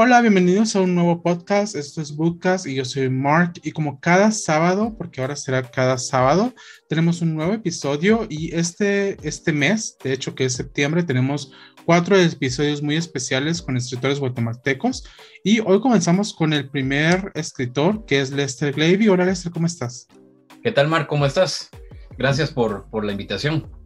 Hola, bienvenidos a un nuevo podcast. Esto es Bookcast y yo soy Mark. Y como cada sábado, porque ahora será cada sábado, tenemos un nuevo episodio. Y este, este mes, de hecho que es septiembre, tenemos cuatro episodios muy especiales con escritores guatemaltecos. Y hoy comenzamos con el primer escritor, que es Lester Glavy. Hola, Lester, ¿cómo estás? ¿Qué tal, Mark? ¿Cómo estás? Gracias por, por la invitación.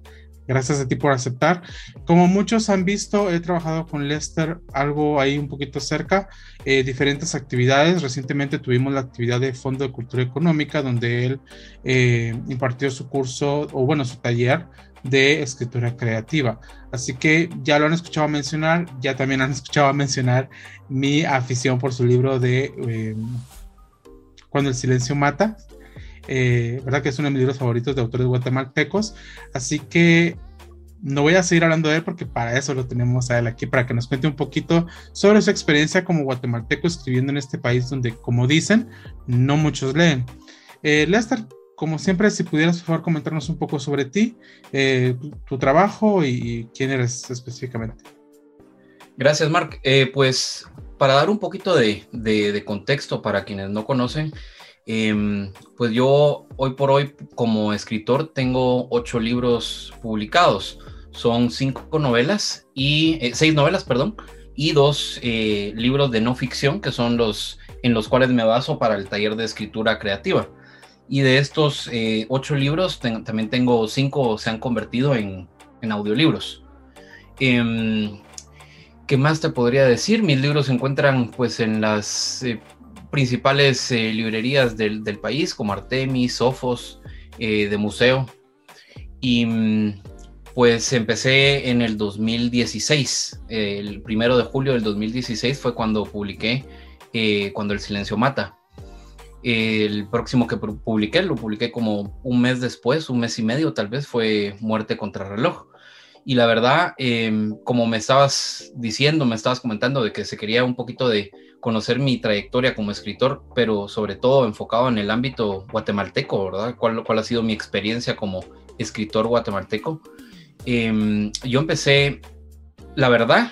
Gracias a ti por aceptar. Como muchos han visto, he trabajado con Lester algo ahí un poquito cerca, eh, diferentes actividades. Recientemente tuvimos la actividad de Fondo de Cultura Económica, donde él eh, impartió su curso, o bueno, su taller de escritura creativa. Así que ya lo han escuchado mencionar, ya también han escuchado mencionar mi afición por su libro de eh, Cuando el silencio mata, eh, ¿verdad? Que es uno de mis libros favoritos de autores guatemaltecos. Así que no voy a seguir hablando de él porque para eso lo tenemos a él aquí, para que nos cuente un poquito sobre su experiencia como guatemalteco escribiendo en este país donde, como dicen, no muchos leen. Eh, Lester, como siempre, si pudieras por favor comentarnos un poco sobre ti, eh, tu, trabajo y, quién eres específicamente. Gracias, Mark. Eh, pues para dar un poquito de, de contexto para quienes no conocen, Em, pues yo hoy por hoy como escritor tengo ocho libros publicados. Son cinco novelas y eh, seis novelas, perdón, y dos eh, libros de no ficción que son los en los cuales me baso para el taller de escritura creativa. Y de estos eh, ocho libros también tengo cinco se han convertido en, en audiolibros. Em, ¿Qué más te podría decir? Mis libros se encuentran pues en las principales eh, librerías del, país, como Artemis, Sofos, eh, de museo. Y mm, pues empecé en el 2016. el primero de julio del 2016 fue cuando publiqué eh, Cuando el silencio mata. El próximo que publiqué, lo publiqué como un mes después, un mes y medio tal vez, fue Muerte contra reloj. Y la verdad, em, como me estabas diciendo, me estabas comentando de que se quería un poquito de conocer mi trayectoria como escritor, pero sobre todo enfocado en el ámbito guatemalteco, ¿verdad? ¿Cuál, ha sido mi experiencia como escritor guatemalteco? Em, yo empecé, la verdad,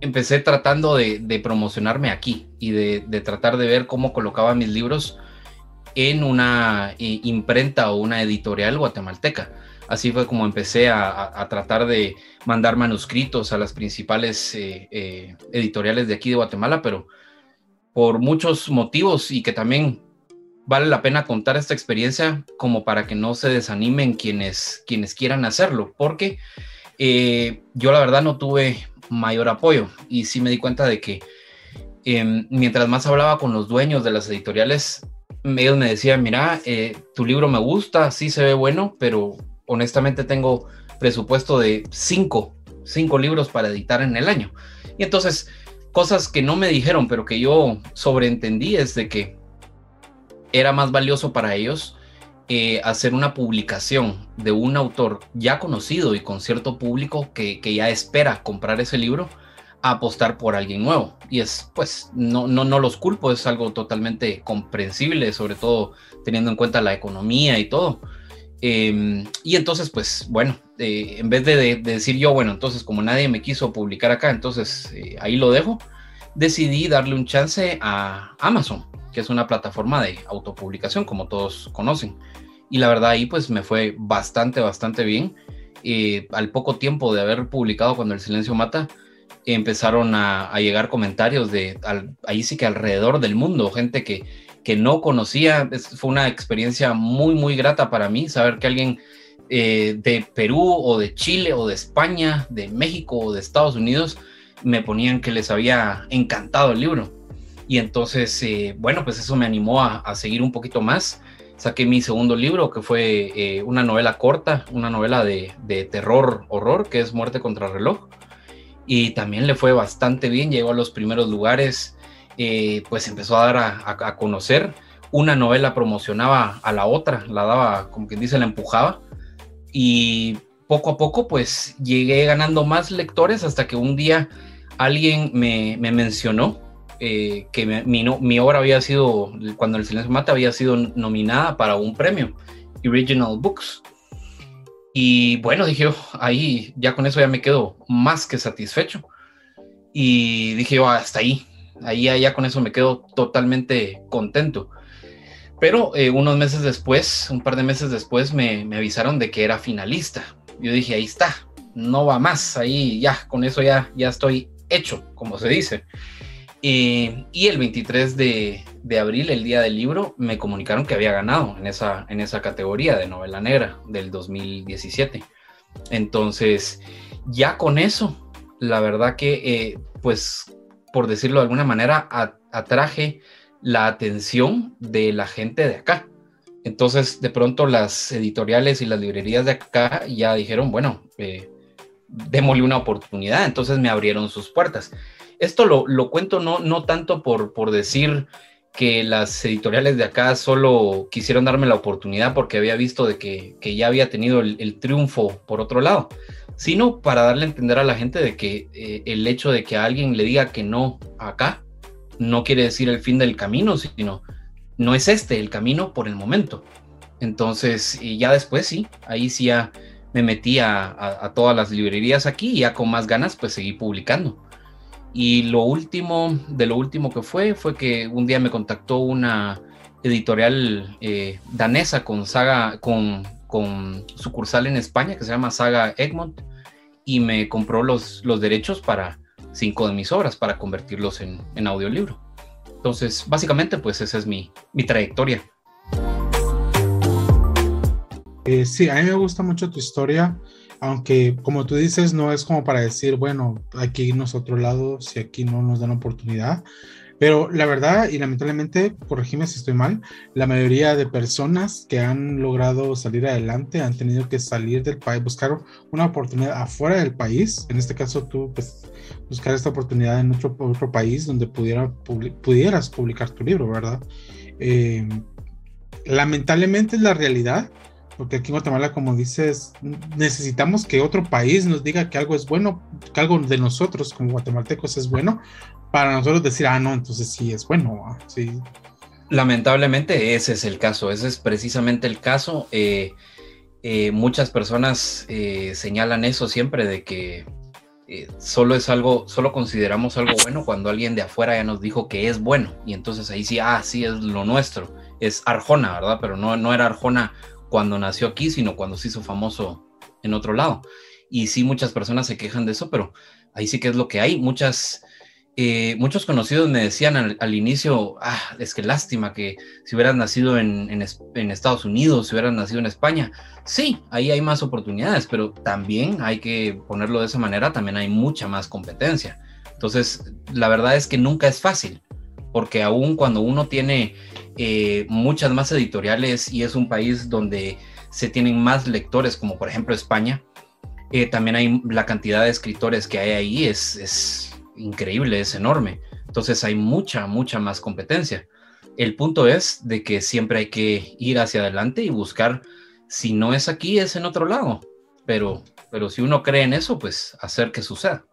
empecé tratando de, promocionarme aquí y de, tratar de ver cómo colocaba mis libros en una eh, imprenta o una editorial guatemalteca Así fue como empecé a, tratar de mandar manuscritos a las principales eh, eh, editoriales de aquí de Guatemala, pero por muchos motivos y que también vale la pena contar esta experiencia como para que no se desanimen quienes, quienes quieran hacerlo, porque eh, yo la verdad no tuve mayor apoyo y sí me di cuenta de que em, mientras más hablaba con los dueños de las editoriales, ellos me decían, mira, tu libro me gusta, sí se ve bueno, pero honestamente tengo presupuesto de cinco, cinco libros para editar en el año. Y entonces, cosas que no me dijeron, pero que yo sobreentendí es de que era más valioso para ellos eh, hacer una publicación de un autor ya conocido y con cierto público que, ya espera comprar ese libro a apostar por alguien nuevo. Y es, pues, no, no, no los culpo, es algo totalmente comprensible, sobre todo teniendo en cuenta la economía y todo. Em, y entonces, pues bueno, eh, en vez de, decir yo, bueno, entonces como nadie me quiso publicar acá, entonces eh, ahí lo dejo, decidí darle un chance a Amazon, que es una plataforma de autopublicación, como todos conocen. Y la verdad ahí pues me fue bastante, bastante bien. Eh, al poco tiempo de haber publicado Cuando el silencio mata, empezaron a, llegar comentarios de ahí sí que alrededor del mundo, gente que que no conocía. fue una experiencia muy, muy grata para mí saber que alguien eh, de Perú o de Chile o de España, de México o de Estados Unidos me ponían que les había encantado el libro. Y entonces, eh, bueno, pues eso me animó a, seguir un poquito más. Saqué mi segundo libro, que fue eh, una novela corta, una novela de, de terror, horror, que es Muerte contra reloj. Y también le fue bastante bien, llegó a los primeros lugares eh, pues empezó a dar a, conocer. Una novela promocionaba a la otra, la daba, como quien dice, la empujaba. Y poco a poco, pues llegué ganando más lectores hasta que un día alguien me, mencionó eh, que mi, mi, obra había sido, cuando el silencio mata, había sido nominada para un premio, Original Books. Y bueno, dije, oh, ahí ya con eso ya me quedo más que satisfecho. Y dije, oh, hasta ahí, ahí ya con eso me quedo totalmente contento. Pero eh, unos meses después, un par de meses después, me, me, avisaron de que era finalista. Yo dije, ahí está, no va más, ahí ya, con eso ya, ya estoy hecho, como se dice. y el 23 de, de, abril, el día del libro, me comunicaron que había ganado en esa, en esa categoría de novela negra del 2017. Entonces, ya con eso, la verdad que, eh, pues, por decirlo de alguna manera, atraje la atención de la gente de acá. Entonces, de pronto las editoriales y las librerías de acá ya dijeron, bueno, eh, démosle una oportunidad. Entonces me abrieron sus puertas. Esto lo, lo cuento no, no tanto por, por decir que las editoriales de acá solo quisieron darme la oportunidad porque había visto de que, que ya había tenido el, triunfo por otro lado, sino para darle a entender a la gente de que eh, el hecho de que a alguien le diga que no acá no quiere decir el fin del camino, sino no es este el camino por el momento. Entonces, y ya después sí, ahí sí ya me metí a, todas las librerías aquí y ya con más ganas pues seguí publicando. Y lo último, de lo último que fue, fue que un día me contactó una editorial eh, danesa con saga, con, con sucursal en España que se llama Saga Egmont y me compró los, los derechos para cinco de mis obras, para convertirlos en, en audiolibro. Entonces, básicamente, pues esa es mi, mi trayectoria. Eh, sí, a mí me gusta mucho tu historia, aunque como tú dices, no es como para decir, bueno, aquí nos otro lado, si aquí no nos dan oportunidad. Pero la verdad, y lamentablemente, corregime si estoy mal, la mayoría de personas que han logrado salir adelante han tenido que salir del país, buscar una oportunidad afuera del país. En este caso, tú, pues, buscar esta oportunidad en otro, otro país donde pudiera, pudieras publicar tu libro, ¿verdad? Eh, lamentablemente es la realidad porque aquí en Guatemala, como dices, necesitamos que otro país nos diga que algo es bueno, que algo de nosotros como guatemaltecos es bueno, para nosotros decir, ah, no, entonces sí es bueno. Sí. Lamentablemente ese es el caso, ese es precisamente el caso. Eh, eh, muchas personas eh, señalan eso siempre de que solo es algo, solo consideramos algo bueno cuando alguien de afuera ya nos dijo que es bueno y entonces ahí sí, ah, sí es lo nuestro, es Arjona, ¿verdad? Pero no, no era Arjona cuando nació aquí, sino cuando se hizo famoso en otro lado. Y sí, muchas personas se quejan de eso, pero ahí sí que es lo que hay. Muchas, eh, muchos conocidos me decían al, inicio, ah, es que lástima que si hubieras nacido en, en, Estados Unidos, si hubieras nacido en España, sí, ahí hay más oportunidades, pero también hay que ponerlo de esa manera, también hay mucha más competencia. Entonces, la verdad es que nunca es fácil, porque aún cuando uno tiene eh, muchas más editoriales y es un país donde se tienen más lectores, como por ejemplo España. Eh, también hay la cantidad de escritores que hay ahí, es, es increíble, es enorme. Entonces hay mucha, mucha más competencia. El punto es de que siempre hay que ir hacia adelante y buscar, si no es aquí, es en otro lado. Pero, pero si uno cree en eso, pues hacer que suceda.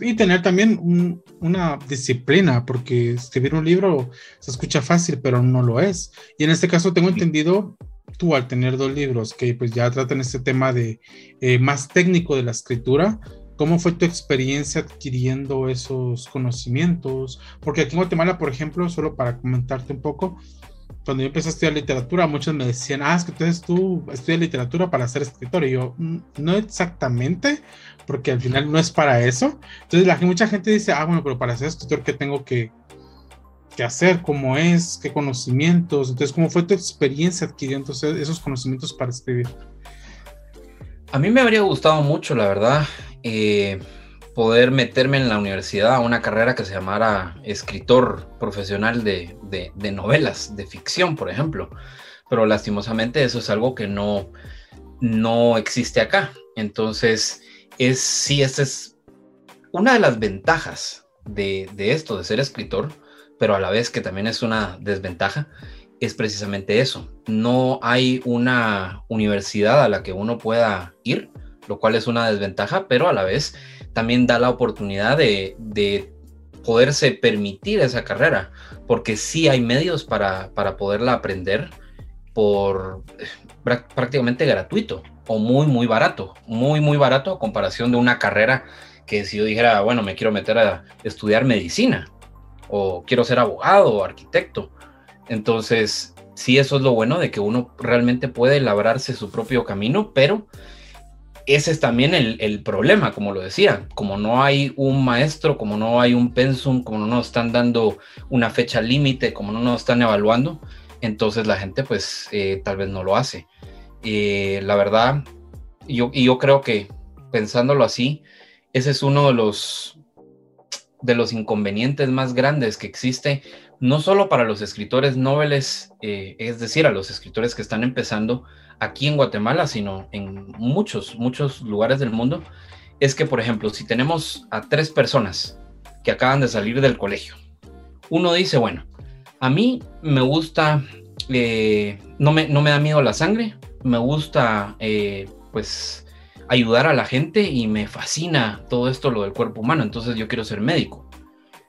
Y tener también una disciplina, porque escribir un libro se escucha fácil, pero no lo es. Y en este caso tengo entendido, tú al tener dos libros que pues ya tratan este tema de eh, más técnico de la escritura, ¿cómo fue tu experiencia adquiriendo esos conocimientos? Porque aquí en Guatemala, por ejemplo, solo para comentarte un poco, cuando yo empecé a estudiar literatura, muchos me decían, ah, es que entonces tú estudias literatura para ser escritor. Y yo, mm, no exactamente, porque al final no es para eso. Entonces la, mucha gente dice, ah, bueno, pero para ser escritor, ¿qué tengo que, que hacer? ¿Cómo es? ¿Qué conocimientos? Entonces, ¿cómo fue tu experiencia adquiriendo esos conocimientos para escribir? A mí me habría gustado mucho, la verdad. Eh, poder meterme en la universidad a una carrera que se llamara escritor profesional de, novelas, de ficción, por ejemplo. Pero lastimosamente eso es algo que no, no existe acá. Entonces, es sí, esa es una de las ventajas de, de esto, de ser escritor, pero a la vez que también es una desventaja, es precisamente eso. No hay una universidad a la que uno pueda ir, lo cual es una desventaja, pero a la vez también da la oportunidad de, poderse permitir esa carrera, porque sí hay medios para, poderla aprender por prácticamente gratuito o muy, muy barato, muy, muy barato a comparación de una carrera que si yo dijera, bueno, me quiero meter a estudiar medicina, o quiero ser abogado o arquitecto. Entonces, sí, eso es lo bueno de que uno realmente puede labrarse su propio camino, pero ese es también el, problema, como lo decía, como no hay un maestro, como no hay un pensum, como no nos están dando una fecha límite, como no nos están evaluando, entonces la gente pues eh, tal vez no lo hace. Eh, la verdad, yo, y yo creo que pensándolo así, ese es uno de los, de los inconvenientes más grandes que existe, no solo para los escritores noveles, eh, es decir, a los escritores que están empezando, aquí en Guatemala, sino en muchos, muchos lugares del mundo, es que, por ejemplo, si tenemos a tres personas que acaban de salir del colegio, uno dice, bueno, a mí me gusta, eh, no, me, no da miedo la sangre, me gusta, eh, pues, ayudar a la gente y me fascina todo esto, lo del cuerpo humano, entonces yo quiero ser médico.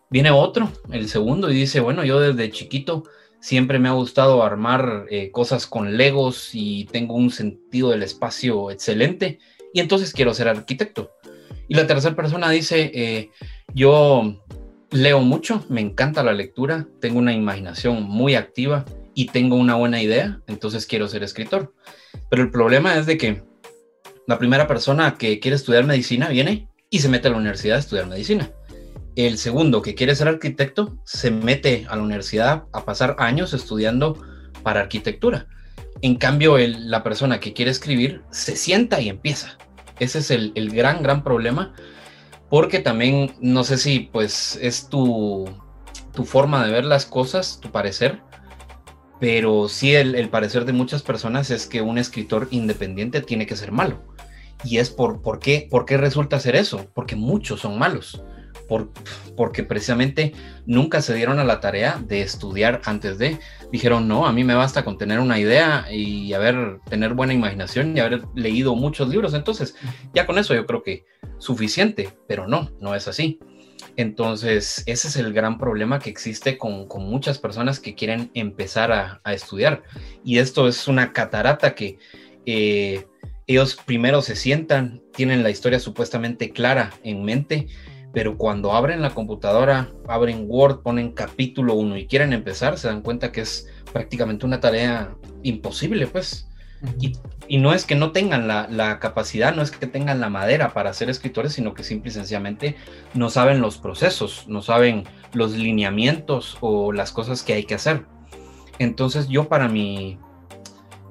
Viene otro, el segundo, y dice, bueno, yo desde chiquito Siempre me ha gustado armar eh, cosas con legos y tengo un sentido del espacio excelente y entonces quiero ser arquitecto. Y la tercera persona dice, yo leo mucho, me encanta la lectura, tengo una imaginación muy activa y tengo una buena idea, entonces quiero ser escritor. Pero el problema es de que la primera persona que quiere estudiar medicina viene y se mete a la universidad a estudiar medicina. El segundo, que quiere ser arquitecto, se mete a la universidad a pasar años estudiando para arquitectura. En cambio, la persona que quiere escribir se sienta y empieza. Ese es el, gran, gran problema. Porque también, no sé si pues es tu, tu forma de ver las cosas, tu parecer, pero sí el, el, parecer de muchas personas es que un escritor independiente tiene que ser malo. Y es por, ¿por, qué, por qué resulta ser eso? Porque muchos son malos porque precisamente nunca se dieron a la tarea de estudiar antes de. Dijeron, no, a mí me basta con tener una idea y haber, tener buena imaginación y haber leído muchos libros. Entonces, ya con eso yo creo que suficiente, pero no, no es así. Entonces, ese es el gran problema que existe con, muchas personas que quieren empezar a, estudiar. Y esto es una catarata que eh, ellos primero se sientan, tienen la historia supuestamente clara en mente, pero cuando abren la computadora, abren Word, ponen capítulo 1 y quieren empezar, se dan cuenta que es prácticamente una tarea imposible, pues. y, no es que no tengan la, capacidad, no es que tengan la madera para ser escritores, sino que simple y sencillamente no saben los procesos, no saben los lineamientos o las cosas que hay que hacer. Entonces yo para mí,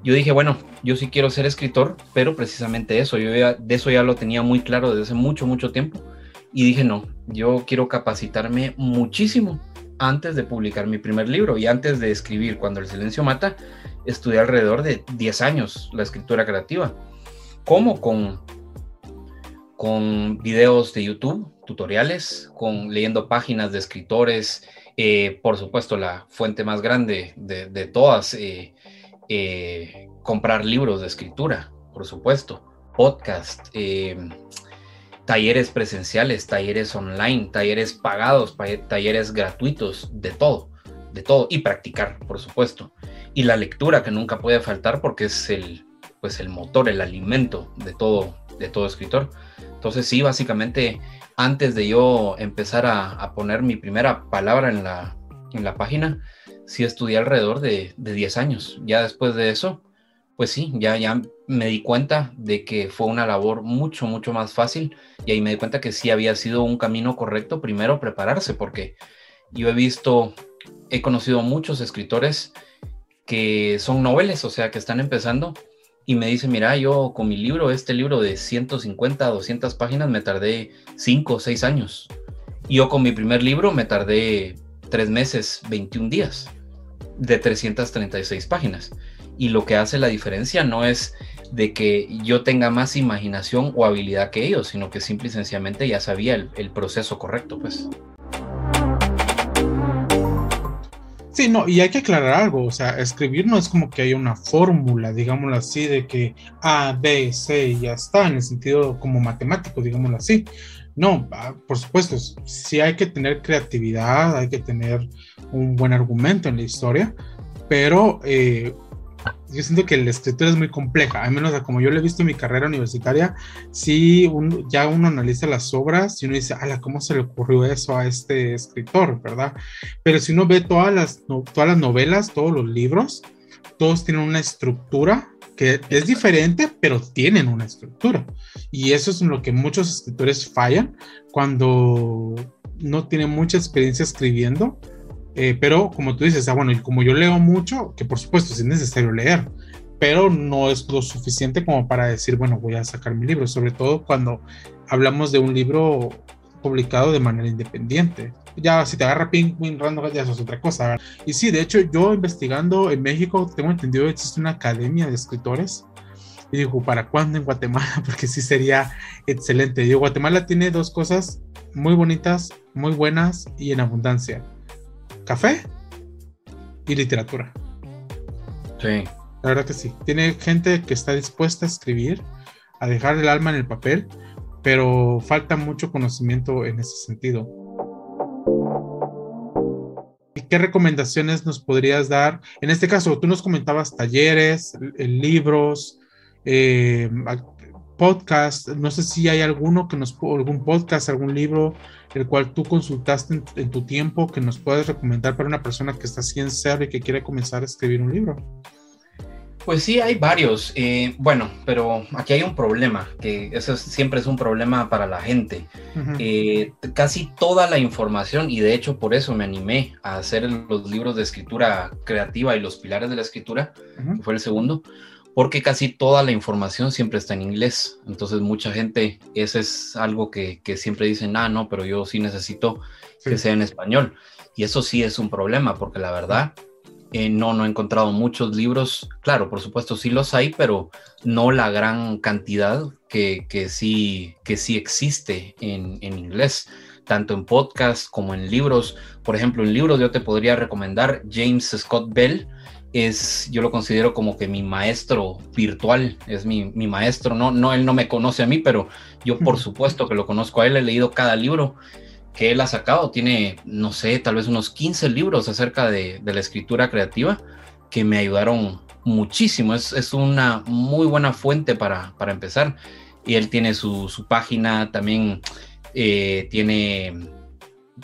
yo dije, bueno, yo sí quiero ser escritor, pero precisamente eso, yo de eso ya lo tenía muy claro desde hace mucho, mucho tiempo y dije, no, yo quiero capacitarme muchísimo antes de publicar mi primer libro y antes de escribir Cuando el silencio mata, estudié alrededor de 10 años la escritura creativa. ¿Cómo? Con, con videos de YouTube, tutoriales, con leyendo páginas de escritores, eh, por supuesto la fuente más grande de, todas, eh, eh, comprar libros de escritura, por supuesto, podcast, talleres presenciales, talleres online, talleres pagados, talleres gratuitos, de todo, de todo, y practicar, por supuesto. Y la lectura que nunca puede faltar porque es el, pues el motor, el alimento de todo, de todo escritor. Entonces sí, básicamente, antes de yo empezar a, poner mi primera palabra en la, en la página, sí estudié alrededor de, de 10 años. Ya después de eso, pues sí, ya, ya me di cuenta de que fue una labor mucho, mucho más fácil y ahí me di cuenta que sí había sido un camino correcto primero prepararse, porque yo he visto, he conocido muchos escritores que son noveles, o sea, que están empezando y me dicen, mira, yo con mi libro, este libro de 150, 200 páginas, me tardé 5 o 6 años. Yo con mi primer libro me tardé 3 meses, 21 días, de 336 páginas y lo que hace la diferencia no es de que yo tenga más imaginación o habilidad que ellos, sino que simple y sencillamente ya sabía el, proceso correcto, pues. Sí, no, y hay que aclarar algo, o sea, escribir no es como que haya una fórmula, digámoslo así, de que A, B, C, ya está, en el sentido como matemático, digámoslo así. No, ah, por supuesto, sí hay que tener creatividad, hay que tener un buen argumento en la historia, pero eh, yo siento que la escritura es muy compleja, al menos como yo lo he visto en mi carrera universitaria, sí, ya uno analiza las obras y uno dice, ala, ¿cómo se le ocurrió eso a este escritor, verdad? Pero si uno ve todas las, todas las novelas, todos los libros, todos tienen una estructura que es diferente, pero tienen una estructura. Y eso es lo que muchos escritores fallan cuando no tienen mucha experiencia escribiendo eh, pero como tú dices, ah, bueno, y como yo leo mucho, que por supuesto es necesario leer, pero no es lo suficiente como para decir, bueno, voy a sacar mi libro, sobre todo cuando hablamos de un libro publicado de manera independiente. Ya si te agarra Pink Random, ya eso es otra cosa. Y sí, de hecho, yo investigando en México, tengo entendido que existe una academia de escritores. Y digo, ¿para cuándo en Guatemala? Porque sí sería excelente. Digo, Guatemala tiene dos cosas muy bonitas, muy buenas y en abundancia café y literatura. Sí. La verdad que sí. Tiene gente que está dispuesta a escribir, a dejar el alma en el papel, pero falta mucho conocimiento en ese sentido. ¿Y qué recomendaciones nos podrías dar? En este caso, tú nos comentabas talleres, libros, eh, podcast. No sé si hay alguno que nos, algún podcast, algún libro el cual tú consultaste en, tu tiempo que nos puedes recomendar para una persona que está así en serio y que quiere comenzar a escribir un libro? Pues sí, hay varios. Eh, bueno, pero aquí hay un problema, que eso siempre es un problema para la gente. Eh, casi toda la información, y de hecho por eso me animé a hacer los libros de escritura creativa y los pilares de la escritura, que fue el segundo, porque casi toda la información siempre está en inglés. Entonces mucha gente, ese es algo que, siempre dicen, ah, no, pero yo sí necesito que sea en español. Y eso sí es un problema, porque la verdad, eh, no, no he encontrado muchos libros. Claro, por supuesto sí los hay, pero no la gran cantidad que, sí, que sí existe en, en inglés tanto en podcast como en libros. Por ejemplo, en libros yo te podría recomendar James Scott Bell, es, yo lo considero como que mi maestro virtual, es mi, maestro, no, no, él no me conoce a mí, pero yo por supuesto que lo conozco a él, he leído cada libro que él ha sacado, tiene, no sé, tal vez unos 15 libros acerca de, la escritura creativa que me ayudaron muchísimo, es, una muy buena fuente para, empezar, y él tiene su, página, también eh, tiene,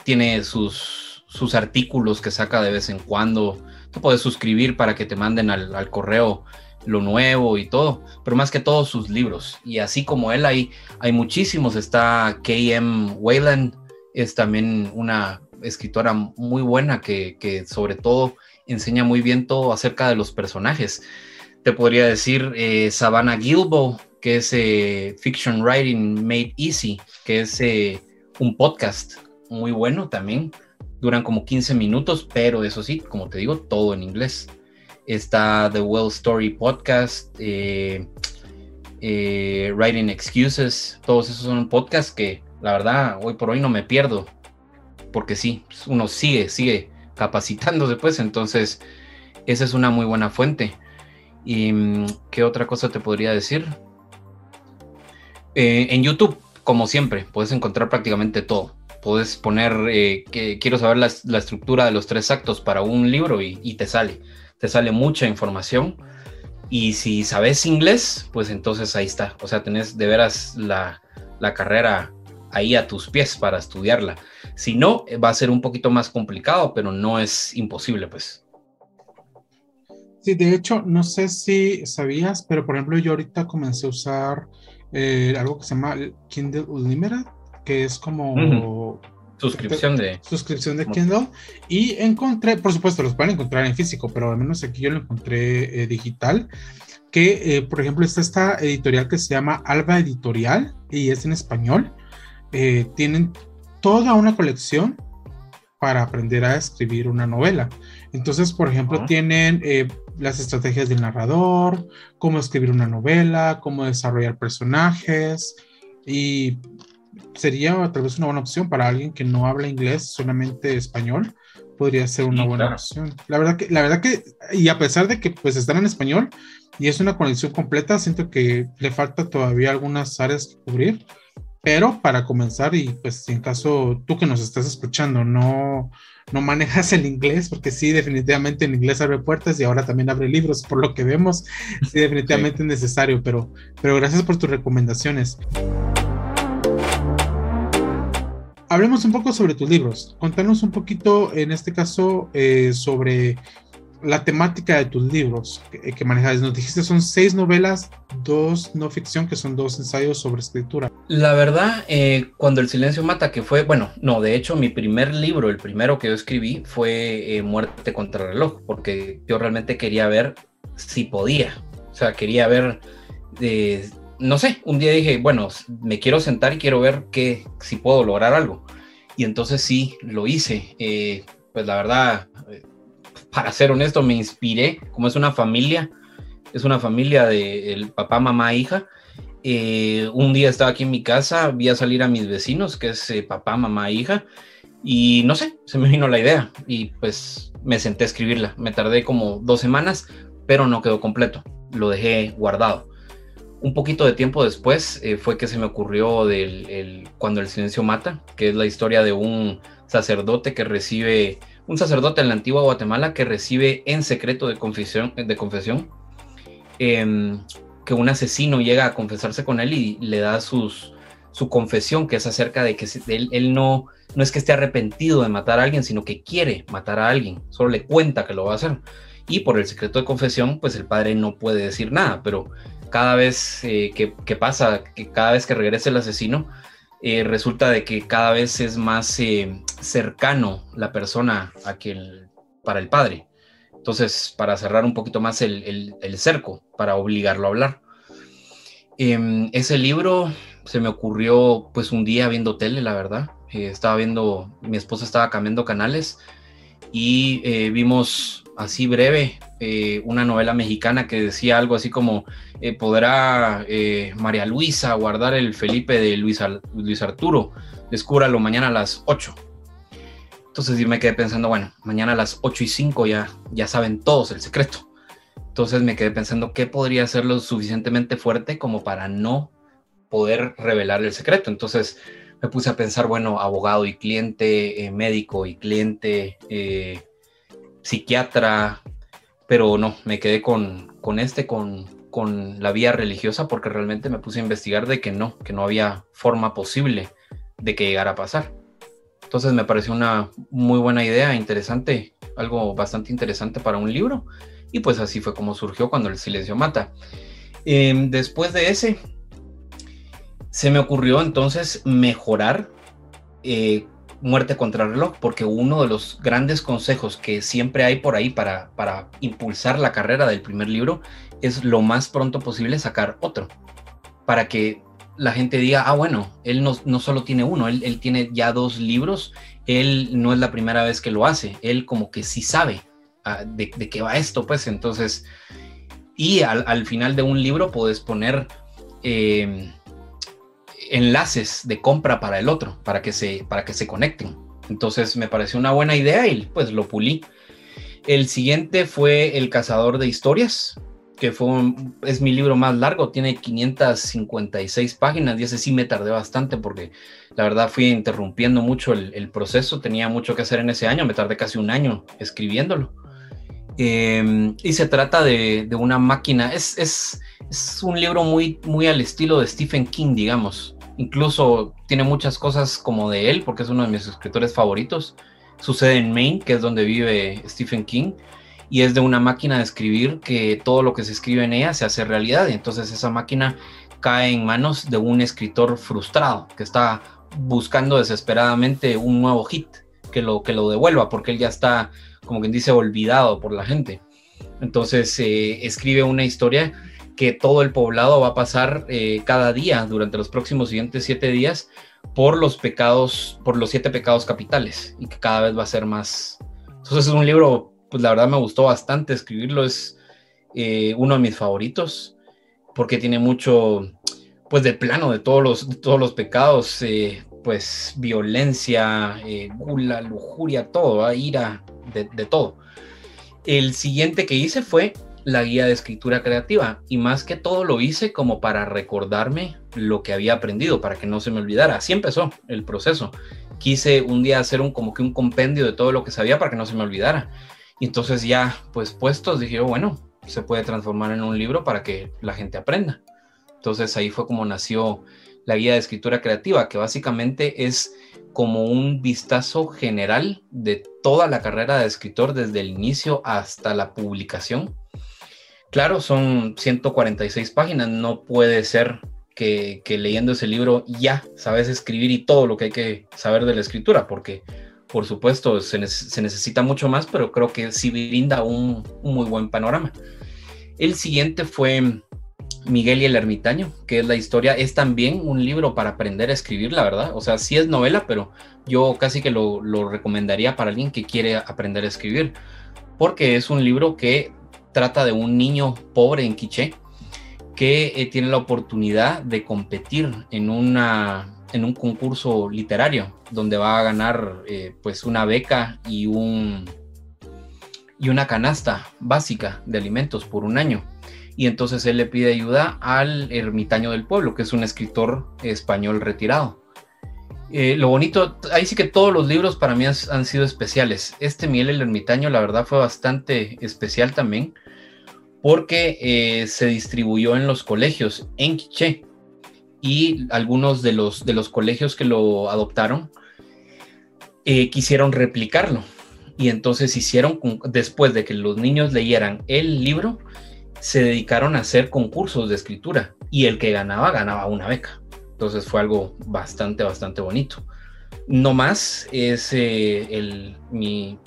tiene sus, sus artículos que saca de vez en cuando, puedes suscribir para que te manden al, correo lo nuevo y todo, pero más que todo sus libros. Y así como él hay, hay muchísimos. Está KM Wayland, es también una escritora muy buena que, sobre todo enseña muy bien todo acerca de los personajes. Te podría decir eh, Savannah Gilbo, que es eh, Fiction Writing Made Easy, que es eh, un podcast muy bueno también duran como 15 minutos, pero eso sí, como te digo, todo en inglés. Está The Well Story Podcast, eh, eh, Writing Excuses, todos esos son podcasts que la verdad hoy por hoy no me pierdo, porque sí, uno sigue, sigue capacitándose pues, entonces esa es una muy buena fuente. ¿Y mm, qué otra cosa te podría decir? Eh, en YouTube, como siempre, puedes encontrar prácticamente todo puedes poner eh, que quiero saber la, estructura de los tres actos para un libro y, te sale. Te sale mucha información. Y si sabes inglés, pues entonces ahí está. O sea, tenés de veras la, carrera ahí a tus pies para estudiarla. Si no, va a ser un poquito más complicado, pero no es imposible, pues. Sí, de hecho, no sé si sabías, pero por ejemplo, yo ahorita comencé a usar eh, algo que se llama Kindle Unlimited que es como... Suscripción de... Suscripción de Kindle. Y encontré, por supuesto, los pueden encontrar en físico, pero al menos aquí yo lo encontré eh, digital. Que, eh, por ejemplo, está esta editorial que se llama Alba Editorial y es en español. Eh, tienen toda una colección para aprender a escribir una novela. Entonces, por ejemplo, ah. tienen las estrategias del narrador, cómo escribir una novela, cómo desarrollar personajes y sería tal vez una buena opción para alguien que no habla inglés, solamente español, podría ser una buena opción. La verdad que, la verdad que, y a pesar de que pues están en español y es una conexión completa, siento que le falta todavía algunas áreas que cubrir, pero para comenzar y pues en caso tú que nos estás escuchando no, no manejas el inglés, porque sí, definitivamente en inglés abre puertas y ahora también abre libros, por lo que vemos, sí, definitivamente es necesario, pero, pero gracias por tus recomendaciones. Hablemos un poco sobre tus libros. Contanos un poquito, en este caso, eh, sobre la temática de tus libros que, que, manejas. Nos dijiste son seis novelas, dos no ficción, que son dos ensayos sobre escritura. La verdad, eh, cuando el silencio mata, que fue, bueno, no, de hecho mi primer libro, el primero que yo escribí fue eh, Muerte contra el reloj, porque yo realmente quería ver si podía. O sea, quería ver, eh, no sé, un día dije, bueno, me quiero sentar y quiero ver que, si puedo lograr algo. Y entonces sí, lo hice. Eh, pues la verdad, para ser honesto, me inspiré, como es una familia, es una familia de el papá, mamá, hija. Eh, un día estaba aquí en mi casa, vi a salir a mis vecinos, que es eh, papá, mamá, hija, y no sé, se me vino la idea y pues me senté a escribirla. Me tardé como dos semanas, pero no quedó completo, lo dejé guardado. Un poquito de tiempo después eh, fue que se me ocurrió del, el, cuando el silencio mata, que es la historia de un sacerdote que recibe un sacerdote en la antigua Guatemala que recibe en secreto de confesión, de confesión eh, que un asesino llega a confesarse con él y le da sus, su confesión, que es acerca de que él, él, no, no es que esté arrepentido de matar a alguien, sino que quiere matar a alguien, solo le cuenta que lo va a hacer. Y por el secreto de confesión, pues el padre no puede decir nada, pero cada vez eh, que, que, pasa, que cada vez que regresa el asesino, eh, resulta de que cada vez es más eh, cercano la persona a que para el padre. Entonces, para cerrar un poquito más el, el, cerco, para obligarlo a hablar. Eh, ese libro se me ocurrió pues un día viendo tele, la verdad. Eh, estaba viendo, mi esposa estaba cambiando canales y vimos así breve eh, una novela mexicana que decía algo así como, eh, ¿podrá eh, María Luisa guardar el Felipe de Luis, Luis Arturo? Descúbralo mañana a las 8. Entonces yo me quedé pensando, bueno, mañana a las 8 y 5 ya, ya saben todos el secreto. Entonces me quedé pensando qué podría ser lo suficientemente fuerte como para no poder revelar el secreto. Entonces me puse a pensar, bueno, abogado y cliente, médico y cliente, eh, psiquiatra, pero no, me quedé con, con este, con, con, la vía religiosa, porque realmente me puse a investigar de que no, que no había forma posible de que llegara a pasar. Entonces me pareció una muy buena idea, interesante, algo bastante interesante para un libro, y pues así fue como surgió cuando el silencio mata. Eh, después de ese, se me ocurrió entonces mejorar eh, muerte contra el reloj, porque uno de los grandes consejos que siempre hay por ahí para, para impulsar la carrera del primer libro es lo más pronto posible sacar otro, para que la gente diga, ah, bueno, él no, no solo tiene uno, él, él, tiene ya dos libros, él no es la primera vez que lo hace, él como que sí sabe de, de, qué va esto, pues entonces, y al, al final de un libro puedes poner... Eh, enlaces de compra para el otro, para que se, para que se conecten. Entonces me pareció una buena idea y pues lo pulí. El siguiente fue El Cazador de Historias, que fue un, es mi libro más largo, tiene 556 páginas y ese sí me tardé bastante porque la verdad fui interrumpiendo mucho el, proceso, tenía mucho que hacer en ese año, me tardé casi un año escribiéndolo. Eh, y se trata de, de una máquina, es, es, es, un libro muy, muy al estilo de Stephen King, digamos. Incluso tiene muchas cosas como de él, porque es uno de mis escritores favoritos. Sucede en Maine, que es donde vive Stephen King, y es de una máquina de escribir que todo lo que se escribe en ella se hace realidad. Y entonces esa máquina cae en manos de un escritor frustrado que está buscando desesperadamente un nuevo hit que lo, que lo devuelva, porque él ya está como quien dice, olvidado por la gente. Entonces eh, escribe una historia que todo el poblado va a pasar eh, cada día durante los próximos siguientes siete días por los pecados, por los siete pecados capitales y que cada vez va a ser más. Entonces es un libro, pues la verdad me gustó bastante escribirlo, es eh, uno de mis favoritos porque tiene mucho, pues de plano de todos los, de todos los pecados, eh, pues violencia, eh, gula, lujuria, todo, ira, de, de, todo. El siguiente que hice fue la guía de escritura creativa y más que todo lo hice como para recordarme lo que había aprendido, para que no se me olvidara. Así empezó el proceso. Quise un día hacer un como que un compendio de todo lo que sabía para que no se me olvidara. Y entonces ya, pues puestos, dije, bueno, se puede transformar en un libro para que la gente aprenda. Entonces ahí fue como nació la guía de escritura creativa, que básicamente es como un vistazo general de toda la carrera de escritor desde el inicio hasta la publicación. Claro, son 146 páginas, no puede ser que, leyendo ese libro ya sabes escribir y todo lo que hay que saber de la escritura, porque por supuesto se, necesita mucho más, pero creo que sí brinda un, muy buen panorama. El siguiente fue Miguel y el ermitaño, que es la historia, es también un libro para aprender a escribir, la verdad. O sea, sí es novela, pero yo casi que lo, recomendaría para alguien que quiere aprender a escribir, porque es un libro que trata de un niño pobre en Quiché que eh, tiene la oportunidad de competir en, una, en un concurso literario donde va a ganar eh, pues una beca y, un, y una canasta básica de alimentos por un año y entonces él le pide ayuda al ermitaño del pueblo, que es un escritor español retirado. Eh, lo bonito, ahí sí que todos los libros para mí han, sido especiales. Este Miel el ermitaño, la verdad, fue bastante especial también, porque eh, se distribuyó en los colegios en Quiché y algunos de los, de los colegios que lo adoptaron eh, quisieron replicarlo. Y entonces hicieron, después de que los niños leyeran el libro, se dedicaron a hacer concursos de escritura y el que ganaba ganaba una beca. Entonces fue algo bastante, bastante bonito. No más es eh, el, mi,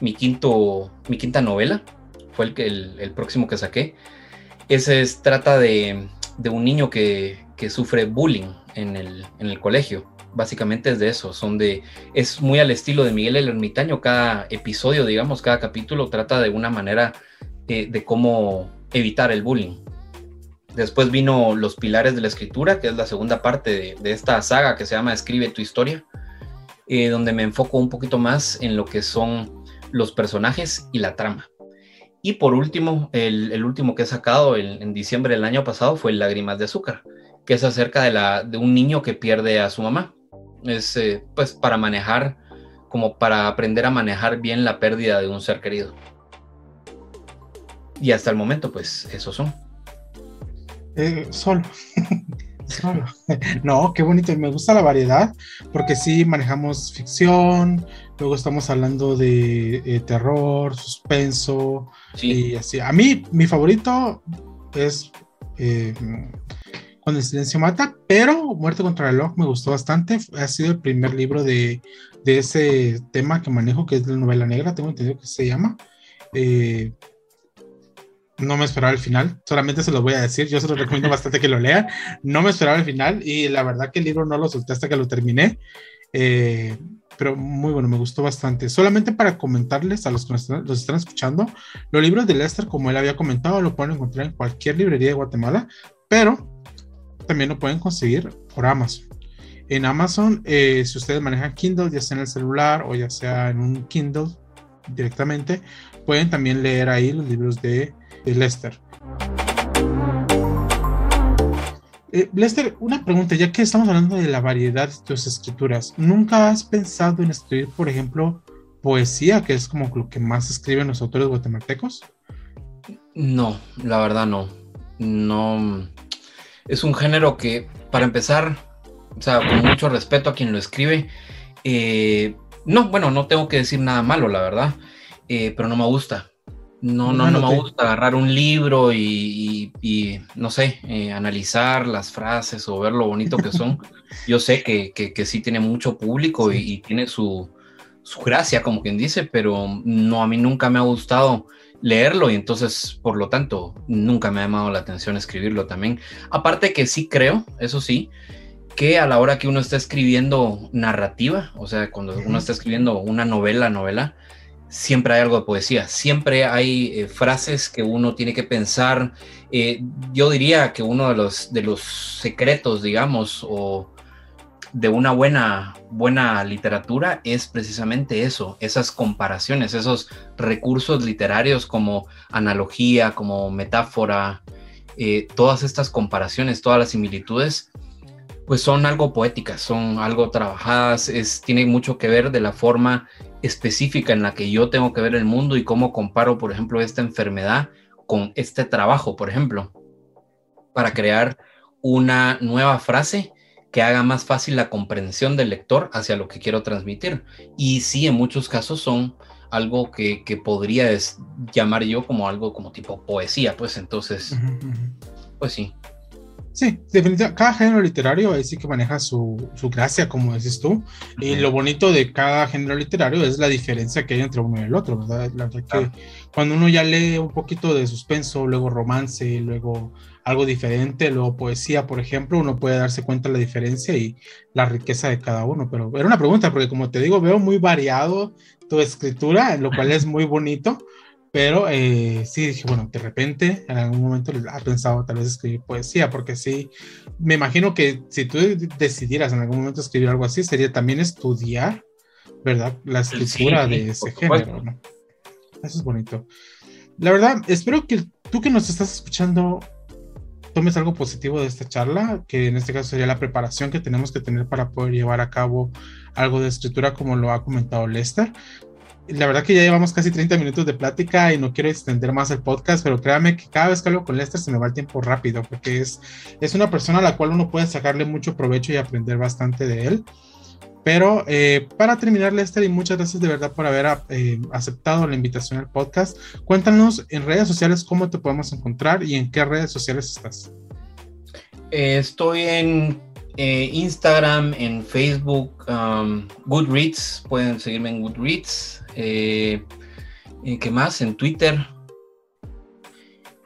mi, quinto, mi quinta novela, fue el, el, próximo que saqué. Ese es, trata de, de un niño que, que, sufre bullying en el, en el colegio. Básicamente es de eso, son de, es muy al estilo de Miguel el Ermitaño, cada episodio, digamos, cada capítulo trata de una manera eh, de cómo evitar el bullying. Después vino Los Pilares de la Escritura, que es la segunda parte de, esta saga que se llama Escribe tu historia, eh, donde me enfoco un poquito más en lo que son los personajes y la trama. Y por último, el, último que he sacado en, diciembre del año pasado fue Lágrimas de Azúcar, que es acerca de, la, de un niño que pierde a su mamá. Es eh, pues para manejar, como para aprender a manejar bien la pérdida de un ser querido. Y hasta el momento, pues, esos son. Eh, solo. solo. no, qué bonito. Me gusta la variedad, porque sí manejamos ficción, luego estamos hablando de eh, terror, suspenso, y así. A mí, mi favorito es eh, Cuando el silencio mata, pero Muerte contra el reloj me gustó bastante. Ha sido el primer libro de, de ese tema que manejo, que es la novela negra, tengo entendido que se llama. Eh, no me esperaba el final, solamente se lo voy a decir, yo se lo recomiendo bastante que lo lean, no me esperaba el final y la verdad que el libro no lo solté hasta que lo terminé, eh, pero muy bueno, me gustó bastante. Solamente para comentarles a los que nos están, los están escuchando, los libros de Lester, como él había comentado, lo pueden encontrar en cualquier librería de Guatemala, pero también lo pueden conseguir por Amazon. En Amazon, eh, si ustedes manejan Kindle, ya sea en el celular o ya sea en un Kindle directamente, pueden también leer ahí los libros de Lester. Eh, Lester, una pregunta, ya que estamos hablando de la variedad de tus escrituras, ¿nunca has pensado en escribir, por ejemplo, poesía, que es como lo que más escriben los autores guatemaltecos? No, la verdad no. No. Es un género que, para empezar, o sea, con mucho respeto a quien lo escribe, eh, no, bueno, no tengo que decir nada malo, la verdad, eh, pero no me gusta. No, no, no, me gusta agarrar un libro y, no sé, eh, analizar las frases o ver lo bonito que son. Yo sé que, que, sí tiene mucho público y, tiene su, su, gracia, como quien dice, pero no, a mí nunca me ha gustado leerlo y entonces, por lo tanto, nunca me ha llamado la atención escribirlo también. Aparte que sí creo, eso sí, que a la hora que uno está escribiendo narrativa, o sea, cuando uno está escribiendo una novela, novela, siempre hay algo de poesía, siempre hay eh, frases que uno tiene que pensar. Eh, yo diría que uno de los, de los secretos, digamos, o de una buena, buena literatura es precisamente eso, esas comparaciones, esos recursos literarios como analogía, como metáfora, eh, todas estas comparaciones, todas las similitudes, pues son algo poéticas, son algo trabajadas, es, tiene mucho que ver de la forma específica en la que yo tengo que ver el mundo y cómo comparo, por ejemplo, esta enfermedad con este trabajo, por ejemplo, para crear una nueva frase que haga más fácil la comprensión del lector hacia lo que quiero transmitir. Y sí, en muchos casos son algo que, que podría llamar yo como algo como tipo poesía, pues entonces, pues sí. Sí, definitivamente, cada género literario ahí sí que maneja su, su gracia, como dices tú, y lo bonito de cada género literario es la diferencia que hay entre uno y el otro, ¿verdad? La verdad que cuando uno ya lee un poquito de suspenso, luego romance, luego algo diferente, luego poesía, por ejemplo, uno puede darse cuenta de la diferencia y la riqueza de cada uno, pero era una pregunta, porque como te digo, veo muy variado tu escritura, lo cual es muy bonito, pero eh, sí dije, bueno, de repente en algún momento ha pensado tal vez escribir poesía, porque sí, me imagino que si tú decidieras en algún momento escribir algo así, sería también estudiar, ¿verdad? La escritura de ese género, ¿no? Eso es bonito. La verdad, espero que tú que nos estás escuchando tomes algo positivo de esta charla, que en este caso sería la preparación que tenemos que tener para poder llevar a cabo algo de escritura como lo ha comentado Lester la verdad que ya llevamos casi 30 minutos de plática y no quiero extender más el podcast, pero créame que cada vez que hablo con Lester se me va el tiempo rápido, porque es, es una persona a la cual uno puede sacarle mucho provecho y aprender bastante de él. Pero eh, para terminar, Lester, y muchas gracias de verdad por haber eh, aceptado la invitación al podcast, cuéntanos en redes sociales cómo te podemos encontrar y en qué redes sociales estás. Eh, estoy en Instagram, en Facebook, um, Goodreads, pueden seguirme en Goodreads. Eh, ¿Qué más? En Twitter.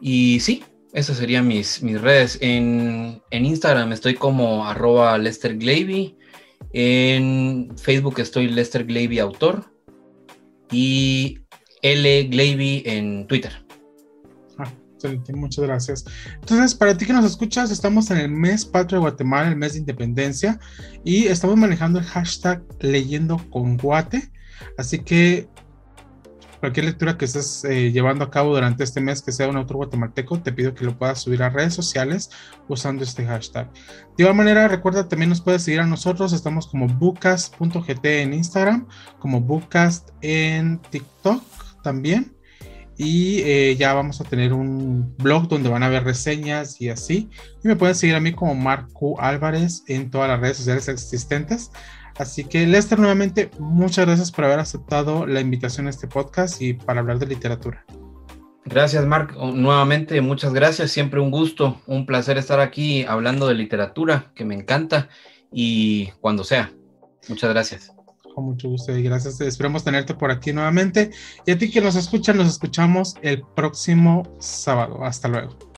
Y sí, esas serían mis, mis redes. En, Instagram estoy como arroba Lester Glavy. En Facebook estoy Lester Glavy Autor. Y L Glavy en Twitter. Muchas gracias. Entonces, para ti que nos escuchas, estamos en el mes patrio de Guatemala, el mes de independencia, y estamos manejando el hashtag leyendo con Guate. Así que cualquier lectura que estés eh, llevando a cabo durante este mes que sea un autor guatemalteco, te pido que lo puedas subir a redes sociales usando este hashtag. De igual manera, recuerda también nos puedes seguir a nosotros, estamos como bookcast.gt en Instagram, como bookcast en TikTok también. Y eh, ya vamos a tener un blog donde van a ver reseñas y así. Y me pueden seguir a mí como Marco Álvarez en todas las redes sociales existentes. Así que Lester, nuevamente, muchas gracias por haber aceptado la invitación a este podcast y para hablar de literatura. Gracias, Mark. Nuevamente, muchas gracias. Siempre un gusto, un placer estar aquí hablando de literatura, que me encanta, y cuando sea. Muchas gracias. Con mucho gusto y gracias. Esperemos tenerte por aquí nuevamente. Y a ti que nos escuchan, nos escuchamos el próximo sábado. Hasta luego.